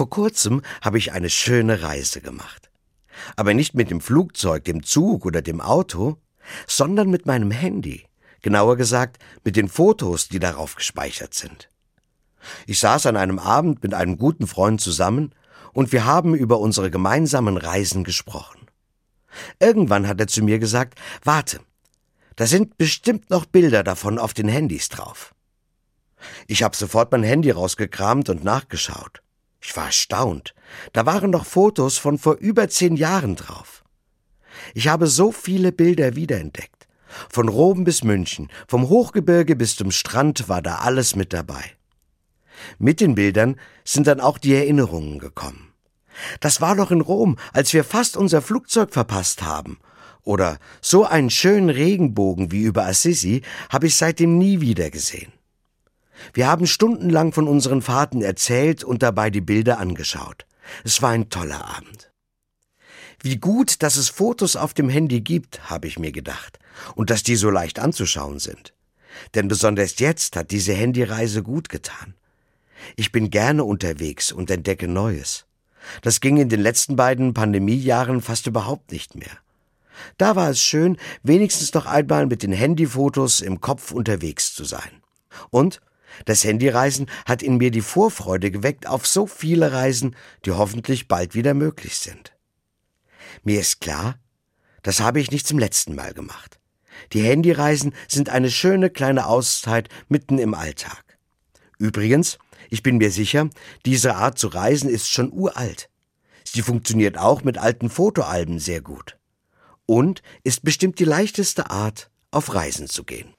Vor kurzem habe ich eine schöne Reise gemacht. Aber nicht mit dem Flugzeug, dem Zug oder dem Auto, sondern mit meinem Handy. Genauer gesagt, mit den Fotos, die darauf gespeichert sind. Ich saß an einem Abend mit einem guten Freund zusammen und wir haben über unsere gemeinsamen Reisen gesprochen. Irgendwann hat er zu mir gesagt, warte, da sind bestimmt noch Bilder davon auf den Handys drauf. Ich habe sofort mein Handy rausgekramt und nachgeschaut. Ich war erstaunt. Da waren noch Fotos von vor über zehn Jahren drauf. Ich habe so viele Bilder wiederentdeckt. Von Rom bis München, vom Hochgebirge bis zum Strand war da alles mit dabei. Mit den Bildern sind dann auch die Erinnerungen gekommen. Das war doch in Rom, als wir fast unser Flugzeug verpasst haben. Oder so einen schönen Regenbogen wie über Assisi habe ich seitdem nie wieder gesehen. Wir haben stundenlang von unseren Fahrten erzählt und dabei die Bilder angeschaut. Es war ein toller Abend. Wie gut, dass es Fotos auf dem Handy gibt, habe ich mir gedacht, und dass die so leicht anzuschauen sind. Denn besonders jetzt hat diese Handyreise gut getan. Ich bin gerne unterwegs und entdecke Neues. Das ging in den letzten beiden Pandemiejahren fast überhaupt nicht mehr. Da war es schön, wenigstens noch einmal mit den Handyfotos im Kopf unterwegs zu sein. Und das Handyreisen hat in mir die Vorfreude geweckt auf so viele Reisen, die hoffentlich bald wieder möglich sind. Mir ist klar, das habe ich nicht zum letzten Mal gemacht. Die Handyreisen sind eine schöne kleine Auszeit mitten im Alltag. Übrigens, ich bin mir sicher, diese Art zu reisen ist schon uralt. Sie funktioniert auch mit alten Fotoalben sehr gut. Und ist bestimmt die leichteste Art, auf Reisen zu gehen.